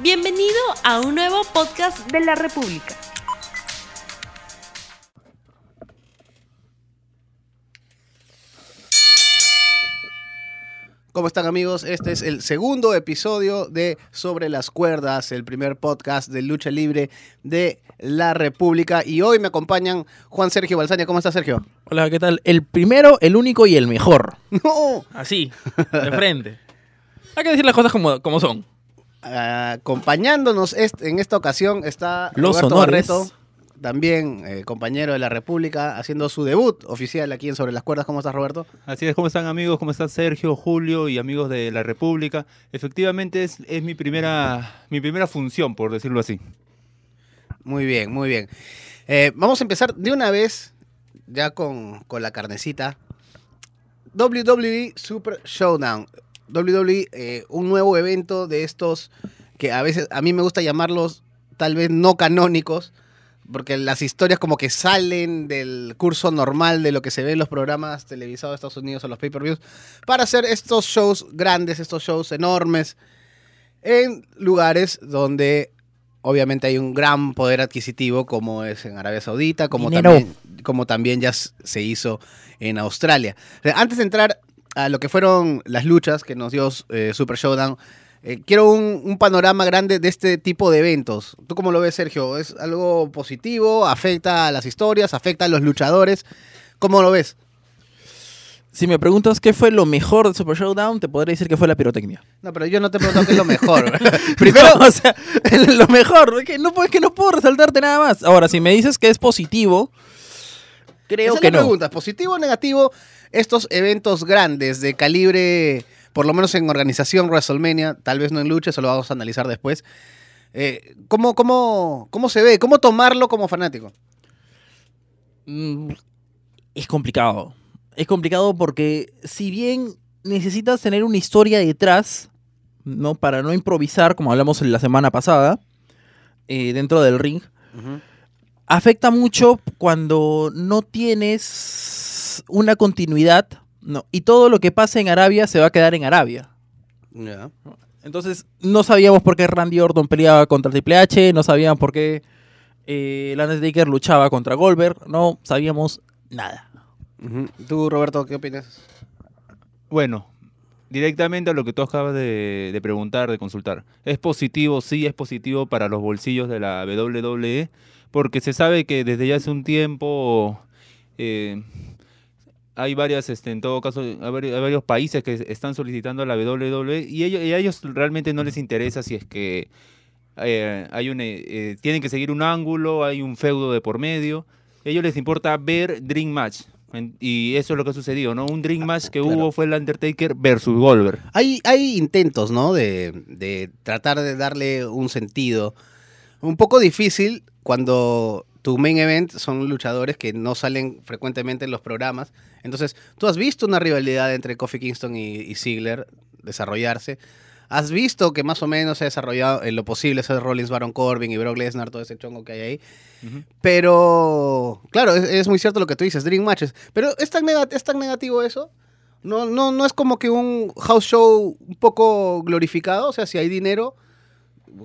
Bienvenido a un nuevo podcast de la República. ¿Cómo están amigos? Este es el segundo episodio de Sobre las Cuerdas, el primer podcast de lucha libre de la República. Y hoy me acompañan Juan Sergio Balsania. ¿Cómo está Sergio? Hola, ¿qué tal? El primero, el único y el mejor. No. Así, de frente. Hay que decir las cosas como, como son. Acompañándonos est- en esta ocasión está Los Roberto honores. Barreto, también eh, compañero de la República, haciendo su debut oficial aquí en Sobre las Cuerdas. ¿Cómo estás, Roberto? Así es, ¿cómo están amigos? ¿Cómo está Sergio, Julio y amigos de la República? Efectivamente es, es mi, primera, mi primera función, por decirlo así. Muy bien, muy bien. Eh, vamos a empezar de una vez, ya con, con la carnecita. WWE Super Showdown. WWE, eh, un nuevo evento de estos que a veces a mí me gusta llamarlos tal vez no canónicos, porque las historias como que salen del curso normal de lo que se ve en los programas televisados de Estados Unidos o los pay-per-views, para hacer estos shows grandes, estos shows enormes, en lugares donde obviamente hay un gran poder adquisitivo como es en Arabia Saudita, como, Dinero. también, como también ya se hizo en Australia. O sea, Antes de entrar a lo que fueron las luchas que nos dio eh, Super Showdown, eh, quiero un, un panorama grande de este tipo de eventos. ¿Tú cómo lo ves, Sergio? ¿Es algo positivo? ¿Afecta a las historias? ¿Afecta a los luchadores? ¿Cómo lo ves? Si me preguntas qué fue lo mejor de Super Showdown, te podré decir que fue la pirotecnia. No, pero yo no te pregunto qué es lo mejor. Primero, o sea, lo mejor, es que no, es que no puedo resaltarte nada más. Ahora, si me dices que es positivo, creo Esa es que la no. pregunta, positivo o negativo, estos eventos grandes de calibre, por lo menos en organización WrestleMania, tal vez no en lucha, eso lo vamos a analizar después. Eh, ¿cómo, cómo, ¿Cómo se ve? ¿Cómo tomarlo como fanático? Mm, Es complicado. Es complicado porque si bien necesitas tener una historia detrás, ¿no? Para no improvisar, como hablamos la semana pasada, eh, dentro del ring, afecta mucho cuando no tienes una continuidad, ¿no? Y todo lo que pasa en Arabia se va a quedar en Arabia. Ya. Entonces, no sabíamos por qué Randy Orton peleaba contra Triple H, no sabíamos por qué eh, el Undertaker luchaba contra Goldberg, no sabíamos nada. ¿Tú, Roberto, qué opinas? Bueno, directamente a lo que tú acabas de, de preguntar, de consultar. ¿Es positivo? Sí, es positivo para los bolsillos de la WWE, porque se sabe que desde ya hace un tiempo eh, hay varias, este, en todo caso, hay vari- hay varios países que están solicitando a la WWE y, ellos, y a ellos realmente no les interesa si es que eh, hay un, eh, eh, tienen que seguir un ángulo, hay un feudo de por medio. A ellos les importa ver Dream Match. Y eso es lo que ha sucedido, ¿no? Un Dream Match que Claro. hubo fue el Undertaker versus Goldberg. Hay, hay intentos, ¿no? De, de tratar de darle un sentido. Un poco difícil cuando tu main event son luchadores que no salen frecuentemente en los programas. Entonces, tú has visto una rivalidad entre Kofi Kingston y, y Ziggler desarrollarse. Has visto que más o menos se ha desarrollado en lo posible ese Rollins, Baron Corbin y Brock Lesnar, todo ese chongo que hay ahí. Pero, claro, es, es muy cierto lo que tú dices, Dream Matches. Pero ¿es tan, nega- es tan negativo eso? No, no, no es como que un house show un poco glorificado. O sea, si hay dinero,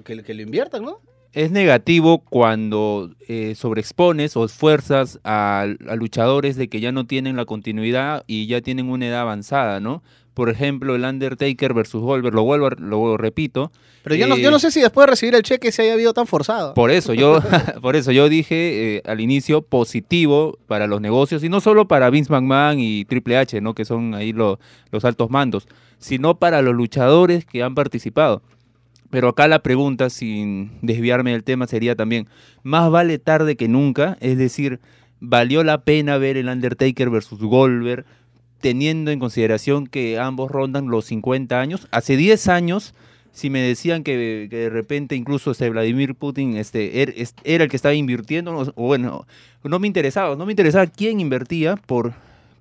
que, que lo inviertan, ¿no? Es negativo cuando eh, sobreexpones o esfuerzas a, a luchadores de que ya no tienen la continuidad y ya tienen una edad avanzada, ¿no? Por ejemplo, el Undertaker versus Goldberg, lo vuelvo, lo repito. Pero yo, no, Eh, yo no sé si después de recibir el cheque se haya habido tan forzado. Por eso yo, por eso yo dije eh, al inicio positivo para los negocios y no solo para Vince McMahon y Triple H, ¿no? Que son ahí lo- los altos mandos, sino para los luchadores que han participado. Pero acá la pregunta, sin desviarme del tema, sería también, más vale tarde que nunca, es decir, ¿valió la pena ver el Undertaker versus Goldberg, teniendo en consideración que ambos rondan los 50 años? Hace 10 años, si me decían que, de repente incluso este Vladimir Putin este, er- era el que estaba invirtiendo, o bueno, no me interesaba, no me interesaba quién invertía por,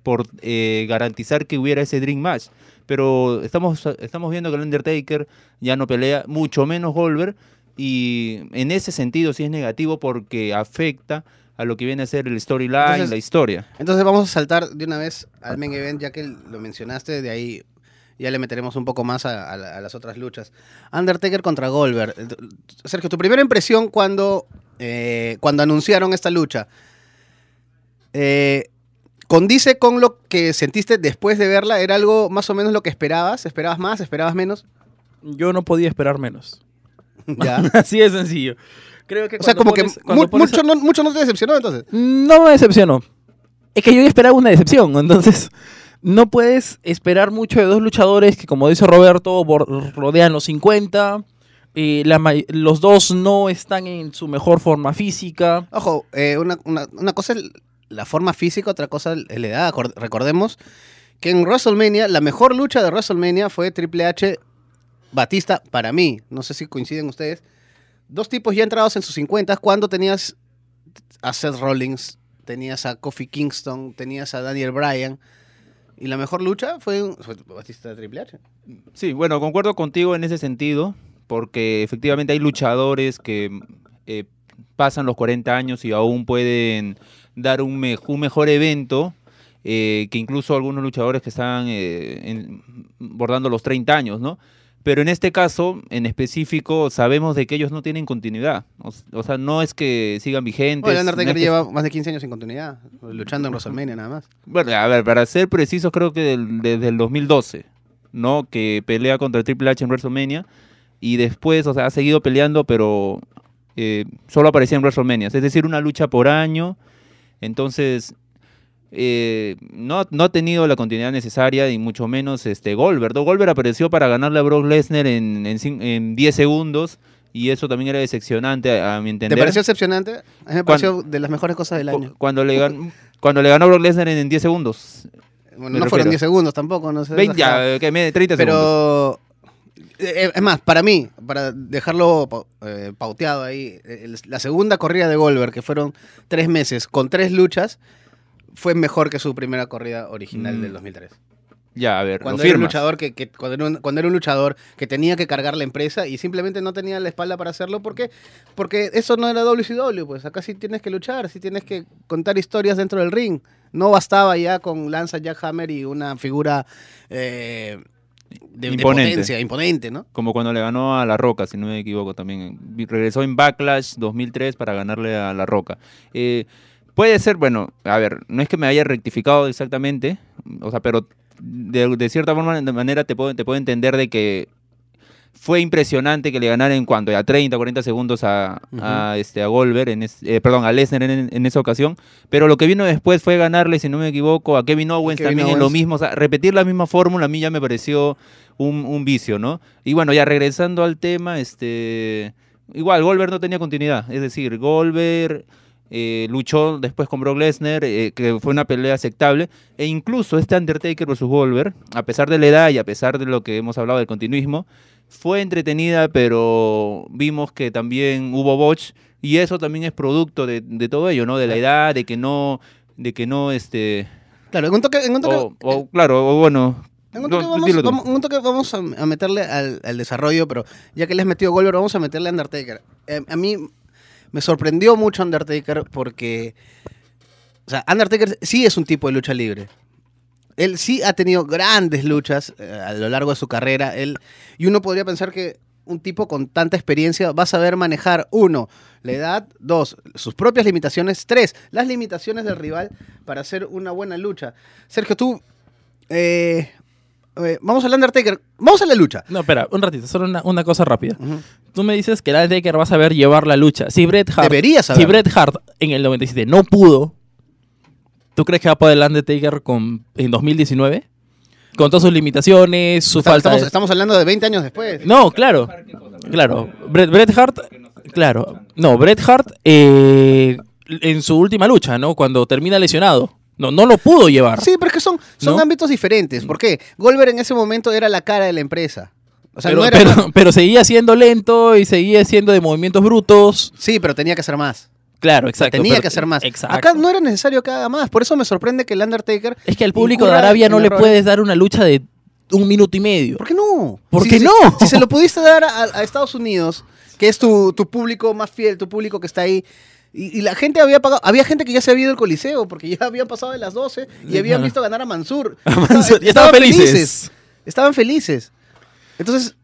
por eh, garantizar que hubiera ese Dream Match. Pero estamos, estamos viendo que el Undertaker ya no pelea, mucho menos Goldberg, y en ese sentido sí es negativo porque afecta a lo que viene a ser el storyline, la historia. Entonces vamos a saltar de una vez al main event, ya que lo mencionaste, de ahí Ya le meteremos un poco más a, a la- a las otras luchas. Undertaker contra Goldberg. Eh, Sergio, tu primera impresión cuando, eh, cuando anunciaron esta lucha. Eh, ¿Condice con lo que sentiste después de verla? ¿Era algo más o menos lo que esperabas? ¿Esperabas más? ¿Esperabas menos? Yo no podía esperar menos. ya. Así de sencillo. Creo que O sea, como pones- que mu- mucho, no, mucho no te decepcionó entonces. No me decepcionó. Es que yo esperaba una decepción, entonces no puedes esperar mucho de dos luchadores que, como dice Roberto, rodean los 50. eh, la los dos no están en su mejor forma física. Ojo, eh, una, una- una cosa es la forma física, otra cosa es la edad. Recordemos que en WrestleMania, la mejor lucha de WrestleMania fue Triple H Batista para mí. No sé si coinciden ustedes. Dos tipos ya entrados en sus 50 cuando tenías a Seth Rollins, tenías a Kofi Kingston, tenías a Daniel Bryan. Y la mejor lucha fue, fue Batista Triple H. Sí, bueno, concuerdo contigo en ese sentido, porque efectivamente hay luchadores que eh, pasan los 40 años y aún pueden dar un, me- un mejor evento, eh, que incluso algunos luchadores que están eh, en- bordando los 30 años, ¿no? Pero en este caso, en específico, sabemos de que ellos no tienen continuidad. O, sea, no es que sigan vigentes. Bueno, el no Undertaker es que- lleva más de 15 años sin continuidad, luchando en WrestleMania nada más. Bueno, a ver, para ser precisos, creo que del- desde el 2012, ¿no? Que pelea contra Triple H en WrestleMania y después, o sea, ha seguido peleando, pero eh, solo aparecía en WrestleMania. Es decir, una lucha por año. Entonces, eh, no, no ha tenido la continuidad necesaria y mucho menos este Goldberg. ¿no? Goldberg apareció para ganarle a Brock Lesnar en, en, cin- en 10 segundos y eso también era decepcionante a, a mi entender. ¿Te pareció excepcionante? A mí me pareció de las mejores cosas del año. Cuando le, gan- cuando le ganó Brock Lesnar en, en 10 segundos. Bueno, no fueron refiero. 10 segundos tampoco, no sé. 20, ya, me- 30 segundos. Pero, es más, para mí, para dejarlo eh, pauteado ahí, la segunda corrida de Goldberg, que fueron tres meses con tres luchas, fue mejor que su primera corrida original Mm. del 2003. Ya, a ver, Cuando era un luchador que, que- cuando, era un, cuando era un luchador que tenía que cargar la empresa y simplemente no tenía la espalda para hacerlo porque porque eso no era WCW, pues acá sí tienes que luchar, sí tienes que contar historias dentro del ring. No bastaba ya con Lanza Jackhammer y una figura eh, de, de Imponente. potencia, imponente, ¿no? Como cuando le ganó a La Roca, si no me equivoco también. Regresó en Backlash 2003 para ganarle a La Roca. Eh, puede ser, bueno, a ver, no es que me haya rectificado exactamente, o sea, pero de, de cierta forma, de manera te puedo, te puedo entender de que fue impresionante que le ganara en cuanto a 30, 40 segundos a, a, este, a Goldberg, en es- eh, perdón, a Lesnar en, en esa ocasión. Pero lo que vino después fue ganarle, si no me equivoco, a Kevin Owens Kevin también en lo mismo. O sea, repetir la misma fórmula a mí ya me pareció un, un vicio, ¿no? Y bueno, ya regresando al tema, este igual, Goldberg no tenía continuidad. Es decir, Goldberg eh, luchó después con Brock Lesnar, eh, que fue una pelea aceptable. E incluso este Undertaker versus Goldberg, a pesar de la edad y a pesar de lo que hemos hablado del continuismo, fue entretenida, pero vimos que también hubo botch y eso también es producto de, de todo ello, ¿no? De la edad, de que no, de que no, este, Claro, en un toque, en un toque, o, o, claro, o bueno, en un no, vamos, vamos- en un toque vamos a, a meterle al, al desarrollo, pero ya que le has metido Goldberg, vamos a meterle a Undertaker. Eh, a mí me sorprendió mucho Undertaker porque, o sea, Undertaker sí es un tipo de lucha libre. Él sí ha tenido grandes luchas eh, a lo largo de su carrera. Él, y uno podría pensar que un tipo con tanta experiencia va a saber manejar, uno, la edad, dos, sus propias limitaciones, tres, las limitaciones del rival para hacer una buena lucha. Sergio, tú, eh, eh, vamos al Undertaker, vamos a la lucha. No, espera, un ratito, solo una, una cosa rápida. Tú me dices que el Undertaker va a saber llevar la lucha. Si Bret Hart, Debería saber. si Bret Hart en el 97 no pudo, ¿tú crees que va a poder el Undertaker con, en 2019? Con todas sus limitaciones, su Está- falta estamos, de... estamos hablando de 20 años después. No, claro. Claro. Bret, Bret Hart, claro. No, Bret Hart eh, en su última lucha, ¿no? Cuando termina lesionado. No, no lo pudo llevar. Sí, pero es que son, son ¿No? ámbitos diferentes. ¿Por qué? Goldberg en ese momento era la cara de la empresa. O sea, pero, no era pero- pero seguía siendo lento y seguía siendo de movimientos brutos. Sí, pero tenía que hacer más. Claro, exacto. tenía pero- que hacer más. Exacto. Acá no era necesario que haga más. Por eso me sorprende que el Undertaker. Es que al público de Arabia no le puedes dar una lucha de un minuto y medio. ¿Por qué no? ¿Por qué si- no? Si se lo pudiste dar a, a Estados Unidos, que es tu, tu público más fiel, tu público que está ahí. Y, y la gente había pagado, había gente que ya se había ido al Coliseo porque ya habían pasado de las 12 y habían visto ganar a Mansur. Mansur, ya Estaban estaban felices. Estaban felices. Entonces,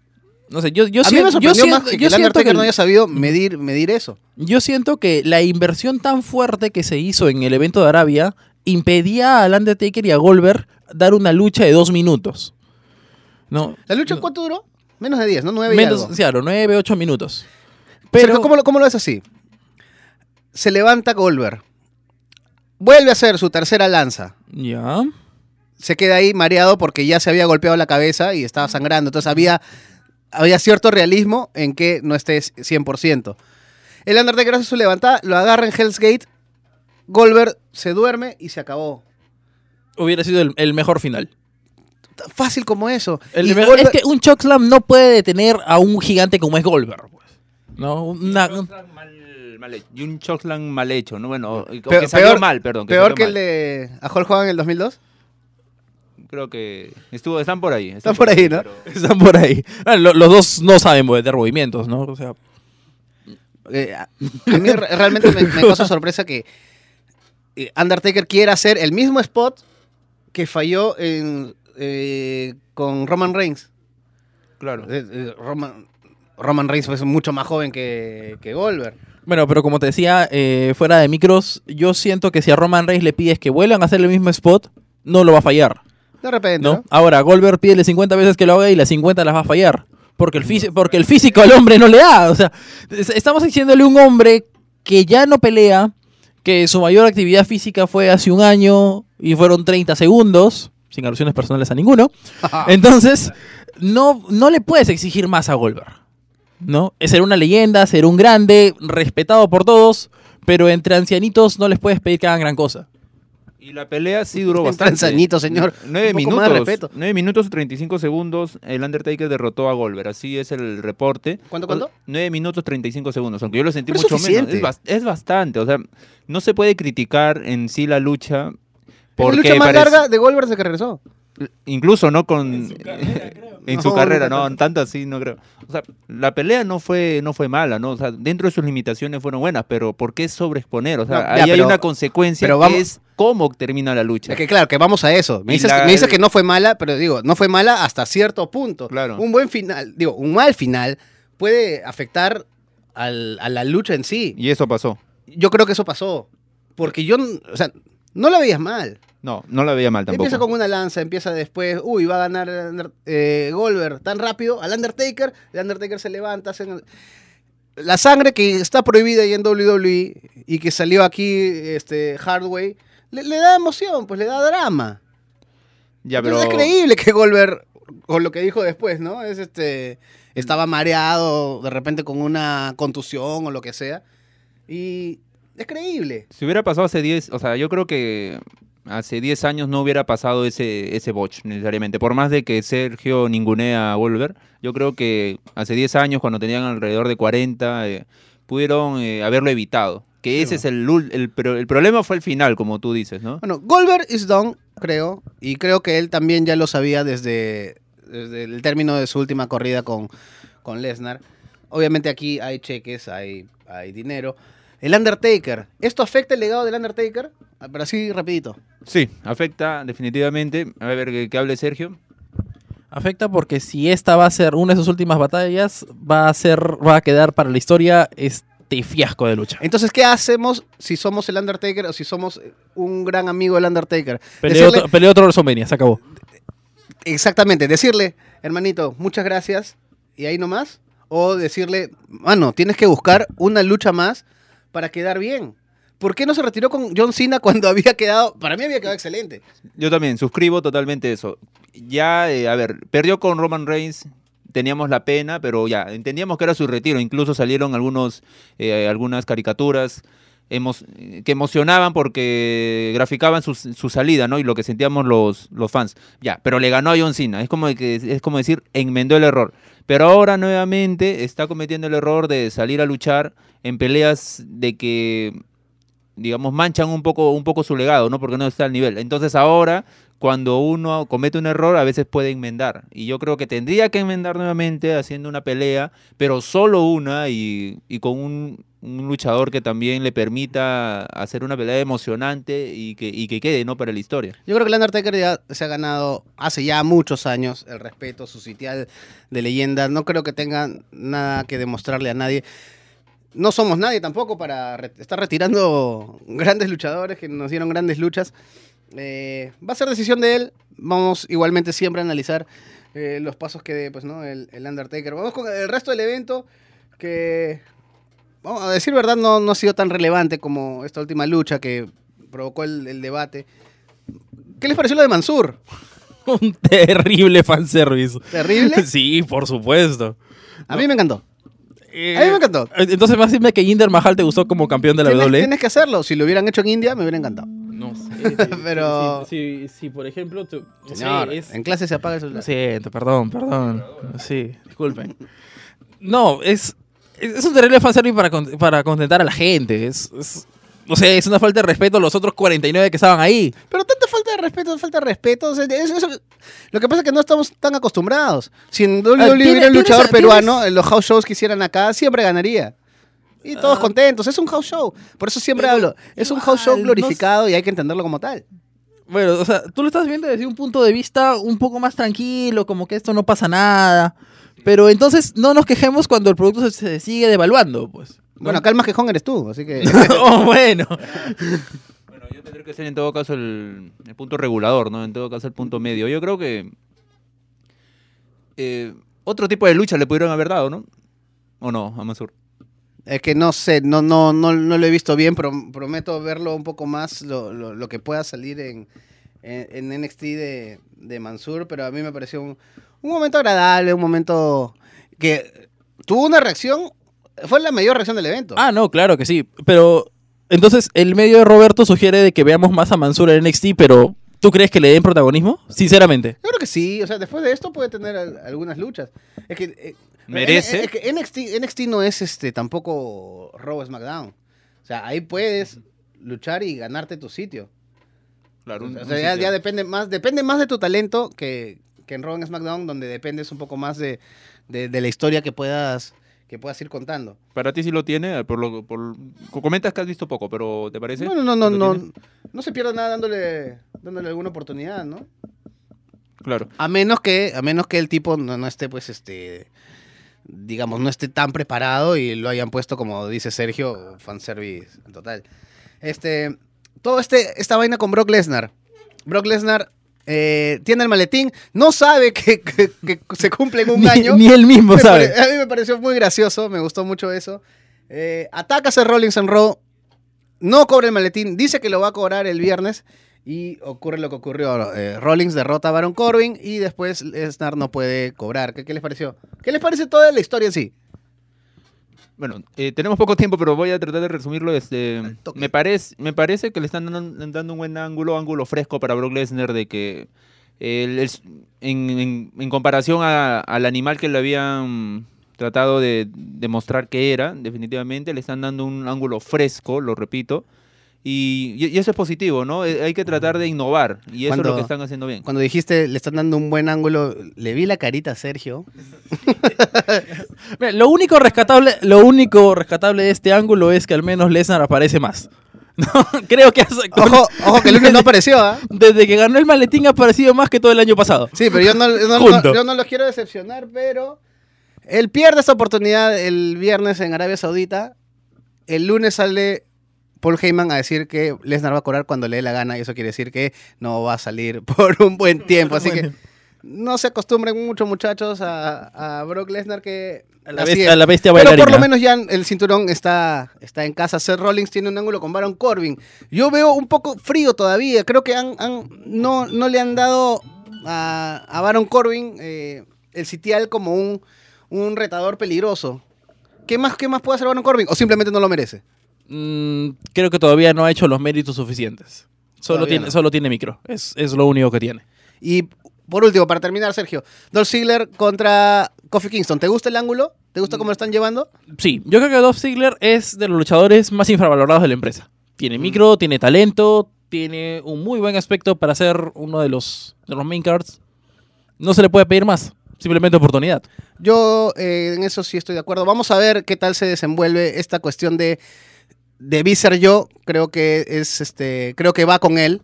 No sé, yo, yo a mí me siento, yo más siento- que, yo siento que- no haya sabido medir, medir eso. Yo siento que la inversión tan fuerte que se hizo en el evento de Arabia impedía al Undertaker y a Goldberg dar una lucha de dos minutos. ¿No? ¿La lucha No. cuánto duró? Menos de 10, ¿no? 9 y Menos, algo. claro, nueve, ocho minutos. Sergio, Pero, ¿cómo, lo- ¿Cómo lo ves así? Se levanta Goldberg. Vuelve a hacer su tercera lanza. ya. Se queda ahí mareado porque ya se había golpeado la cabeza y estaba sangrando. Entonces había, había cierto realismo en que no estés 100%. El Undertaker hace su levantada, lo agarra en Hell's Gate. Goldberg se duerme y se acabó. Hubiera sido el, el mejor final. Fácil como eso. El Y mejor- Goldberg- Es que un chokeslam no puede detener a un gigante como es Goldberg. pues. ¿No? Una- Un mal- mal hecho. Y un chokeslam mal hecho, ¿no? Bueno, o que Peor- salió peor- mal, perdón. Peor salió que el mal. de a Hulk Hogan en el 2002. Creo que estuvo, están por ahí. Están por ahí, ¿no? pero- Están por ahí. Ah, lo- los dos no saben meter movimientos, ¿no? O sea, Eh, a mí re- realmente me, me causa sorpresa que eh, Undertaker quiera hacer el mismo spot que falló en, eh, con Roman Reigns. Claro. Eh, eh, Roman, Roman Reigns es mucho más joven que, que Goldberg. Bueno, pero como te decía, eh, fuera de micros, yo siento que si a Roman Reigns le pides que vuelvan a hacer el mismo spot, no lo va a fallar, De repente, ¿no? ¿no? Ahora, Goldberg pídele 50 veces que lo haga y las 50 las va a fallar. Porque el, físi- porque el físico al hombre no le da. O sea, es- estamos diciéndole un hombre que ya no pelea, que su mayor actividad física fue hace un año y fueron 30 segundos, sin alusiones personales a ninguno. Entonces, no, no le puedes exigir más a Goldberg. ¿No? Es ser una leyenda, ser un grande, respetado por todos, pero entre ancianitos no les puedes pedir que hagan gran cosa. Y la pelea sí duró bastante. ancianitos, señor. Nueve poco más de minutos. respeto. Nueve minutos y 35 segundos. El Undertaker derrotó a Goldberg. Así es el reporte. ¿Cuánto, cuánto? Nueve minutos 35 segundos. Aunque yo lo sentí Pero es mucho menos. Es, es bastante. O sea, no se puede criticar en sí la lucha. Es la Porque lucha más larga de Goldberg desde que regresó. Incluso no con. En su No, carrera, no no, tanto. así, no creo. O sea, la pelea no fue, no fue mala, ¿no? O sea, dentro de sus limitaciones fueron buenas, pero ¿por qué sobreexponer? O sea, No, ya, ahí hay pero- una consecuencia pero que es cómo termina la lucha. Es que claro, que vamos a eso. Me dices, la- me dices que no fue mala, pero digo, no fue mala hasta cierto punto. Claro. Un buen final, digo, un mal final puede afectar al- a la lucha en sí. Y eso pasó. Yo creo que eso pasó. Porque yo, o sea, no la veías mal. No, no la veía mal tampoco. Empieza con una lanza, empieza después, uy, va a ganar eh, Goldberg tan rápido al Undertaker, el Undertaker se levanta, hacen- la sangre que está prohibida ahí en WWE y que salió aquí este Hardway, le, le da emoción, pues le da drama. Ya, pero. Entonces es creíble que Goldberg, con lo que dijo después, ¿no? Es este, estaba mareado, de repente con una contusión o lo que sea, y es creíble. Si hubiera pasado hace 10, o sea, yo creo que hace 10 años no hubiera pasado ese, ese botch necesariamente. Por más de que Sergio ningunea a Wolver, yo creo que hace 10 años, cuando tenían alrededor de 40, eh, pudieron eh, haberlo evitado. Que ese es el, ul- el, pero el problema fue el final, como tú dices, ¿no? Bueno, Goldberg is done, creo, y creo que él también ya lo sabía desde, desde el término de su última corrida con, con Lesnar. Obviamente aquí hay cheques, hay, hay dinero. El Undertaker, ¿esto afecta el legado del Undertaker? Ah, Pero así rapidito. Sí, afecta definitivamente. A ver, que, que hable Sergio. Afecta porque si esta va a ser una de sus últimas batallas, va a ser, va a quedar para la historia este fiasco de lucha. Entonces, ¿qué hacemos si somos el Undertaker o si somos un gran amigo del Undertaker? Peleó Decirle- otro, peleó otro WrestleMania, se acabó. Exactamente, decirle, hermanito, muchas gracias, y ahí nomás. O decirle, mano, tienes que buscar una lucha más para quedar bien. ¿Por qué no se retiró con John Cena cuando había quedado, para mí había quedado excelente? Yo también suscribo totalmente eso. Ya, eh, a ver, perdió con Roman Reigns, teníamos la pena, pero ya, entendíamos que era su retiro. Incluso salieron algunos, eh, algunas caricaturas emo- que emocionaban porque graficaban su, su salida, ¿no? Y lo que sentíamos los, los fans. Ya, pero le ganó a John Cena. Es como, que, es como decir, enmendó el error. Pero ahora nuevamente está cometiendo el error de salir a luchar en peleas de que digamos, manchan un poco, un poco su legado, ¿no? Porque no está al nivel. Entonces ahora, cuando uno comete un error, a veces puede enmendar. Y yo creo que tendría que enmendar nuevamente haciendo una pelea, pero solo una y, y con un un luchador que también le permita hacer una pelea emocionante y que, y que quede, ¿no? Para la historia. Yo creo que el Undertaker ya se ha ganado hace ya muchos años el respeto, su sitial de leyenda. No creo que tenga nada que demostrarle a nadie. No somos nadie tampoco para re- estar retirando grandes luchadores que nos dieron grandes luchas. Eh, va a ser decisión de él. Vamos igualmente siempre a analizar eh, los pasos que dé pues, ¿no? el, el Undertaker. Vamos con el resto del evento que, vamos a decir verdad, no, no ha sido tan relevante como esta última lucha que provocó el, el debate. ¿Qué les pareció lo de Mansur? Un terrible fanservice. ¿Terrible? Sí, por supuesto. A mí me encantó. Eh, A mí me encantó. Entonces, más dime que Jinder Mahal te gustó como campeón de la Tienes, WWE. tienes que hacerlo. Si lo hubieran hecho en India, me hubiera encantado. No sé. Pero- Si, por ejemplo. tú- es- en clase se apaga el celular. Siento, perdón, perdón. Sí, disculpen. No, es, es es un terrible fanservice para, con- para contentar a la gente. Es, es- no sé, es una falta de respeto a los otros 49 que estaban ahí. Pero tanta falta de respeto, falta de respeto. o sea, eso- eso- lo que pasa es que no estamos tan acostumbrados. Si en WWE Ah, hubiera un luchador tienes- peruano, en los house shows que hicieran acá, siempre ganaría. Y todos Ah. contentos. Es un house show. Por eso siempre Pero hablo. Es un house show no glorificado y hay que entenderlo como tal. Bueno, o sea, tú lo estás viendo desde un punto de vista un poco más tranquilo, como que esto no pasa nada. Pero entonces no nos quejemos cuando el producto se sigue devaluando, pues. ¿No? Bueno, acá el más quejón eres tú, así que... oh, bueno. Bueno, yo tendría que ser en todo caso el, el punto regulador, ¿no? En todo caso el punto medio. Yo creo que eh, otro tipo de lucha le pudieron haber dado, ¿no? ¿O no, a Mansur? Es que no sé, no, no, no, no lo he visto bien, pero prometo verlo un poco más, lo, lo- lo que pueda salir en, en, en NXT de, de Mansur, pero a mí me pareció un, un momento agradable, un momento que tuvo una reacción, fue la mayor reacción del evento. Ah, no, claro que sí. Pero entonces el medio de Roberto sugiere de que veamos más a Mansur en NXT, pero ¿tú crees que le den protagonismo? Sinceramente. Yo creo que sí, o sea, después de esto puede tener al- algunas luchas. Es que, eh, ¿Merece? eh, Es que NXT, NXT no es este tampoco Raw SmackDown. O sea, ahí puedes luchar y ganarte tu sitio. Claro, O sea, ya, ya depende más, depende más de tu talento que, que en Raw en SmackDown, donde dependes un poco más de, de- de la historia que puedas, que puedas ir contando. Para ti sí lo tiene, por lo, por, comentas que has visto poco, pero ¿te parece? No, no, no, no, ¿Lo no, no se pierda nada dándole, dándole alguna oportunidad, ¿no? Claro. A menos que, a menos que el tipo no, no esté, pues, este, digamos, no esté tan preparado y lo hayan puesto, como dice Sergio, fanservice en total. Este, todo este, esta vaina con Brock Lesnar. Brock Lesnar eh, tiene el maletín, no sabe que, que- que se cumple en un Ni, año. ni él mismo Me sabe. pare- a mí me pareció muy gracioso, me gustó mucho eso. Eh, ataca a Rollins en Raw, no cobra el maletín, dice que lo va a cobrar el viernes y ocurre lo que ocurrió. Eh, Rollins derrota a Baron Corbin y después Lesnar no puede cobrar. ¿Qué, qué les pareció? ¿Qué les parece toda la historia en sí? Bueno, eh, tenemos poco tiempo, pero voy a tratar de resumirlo. Este, me, parece, me parece que le están dando, dando un buen ángulo, ángulo fresco para Brock Lesnar de que el- el- en, en- en comparación a- al animal que le habían tratado de demostrar que era, definitivamente le están dando un ángulo fresco, lo repito. Y, eso es positivo, ¿no? Eh, Hay que tratar de innovar y eso es lo que están haciendo bien. Cuando dijiste le están dando un buen ángulo, le vi la carita a Sergio. Mira, lo único rescatable, lo único rescatable de este ángulo es que al menos Lesnar aparece más. No, creo que hace- Ojo, ojo que el lunes no apareció, ¿ah? desde que ganó el maletín ha aparecido más que todo el año pasado. Sí, pero yo no, yo no- Junto. yo no los quiero decepcionar, pero él pierde esta oportunidad el viernes en Arabia Saudita. El lunes sale Paul Heyman a decir que Lesnar va a cobrar cuando le dé la gana y eso quiere decir que no va a salir por un buen tiempo. Así que no se acostumbren mucho, muchachos, a, a Brock Lesnar que... A la bestia, es. a la bestia Pero por lo menos ya el cinturón está, está en casa. Seth Rollins tiene un ángulo con Baron Corbin. Yo veo un poco frío todavía. Creo que han, han- no, no le han dado a, a Baron Corbin eh, el sitial como un, un retador peligroso. ¿Qué más, ¿Qué más puede hacer Baron Corbin? ¿O simplemente no lo merece? Mm, creo que todavía no ha hecho los méritos suficientes. Solo Todavía tiene, no. solo tiene micro. Es, es lo único que tiene. Y por último, para terminar, Sergio, Dolph Ziggler contra Kofi Kingston. ¿Te gusta el ángulo? ¿Te gusta cómo lo están llevando? Sí, yo creo que Dolph Ziggler es de los luchadores más infravalorados de la empresa. Tiene Mm. micro, tiene talento, tiene un muy buen aspecto para ser uno de los, de los main cards. No se le puede pedir más. Simplemente oportunidad. Yo eh, en eso sí estoy de acuerdo. Vamos a ver qué tal se desenvuelve esta cuestión de de Visser yo. Creo que es este, creo que va con él,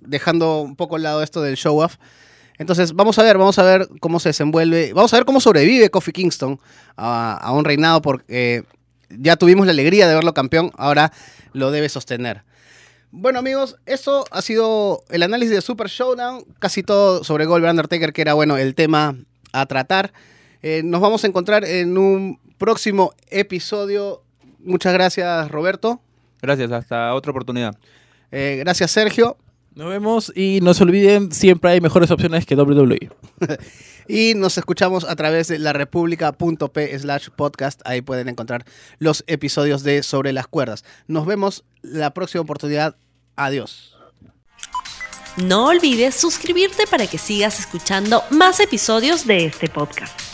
dejando un poco al lado esto del show off. Entonces vamos a ver, vamos a ver cómo se desenvuelve, vamos a ver cómo sobrevive Kofi Kingston a, un reinado porque ya tuvimos la alegría de verlo campeón, ahora lo debe sostener. Bueno amigos, eso ha sido el análisis de Super Showdown, casi todo sobre Goldberg Undertaker, que era bueno el tema a tratar. Eh, nos vamos a encontrar en un próximo episodio. Muchas gracias, Roberto. Gracias, hasta otra oportunidad. Eh, gracias, Sergio. Nos vemos y no se olviden, siempre hay mejores opciones que WWE. y nos escuchamos a través de la república.p slash podcast. Ahí pueden encontrar los episodios de Sobre las Cuerdas. Nos vemos la próxima oportunidad. Adiós. No olvides suscribirte para que sigas escuchando más episodios de este podcast.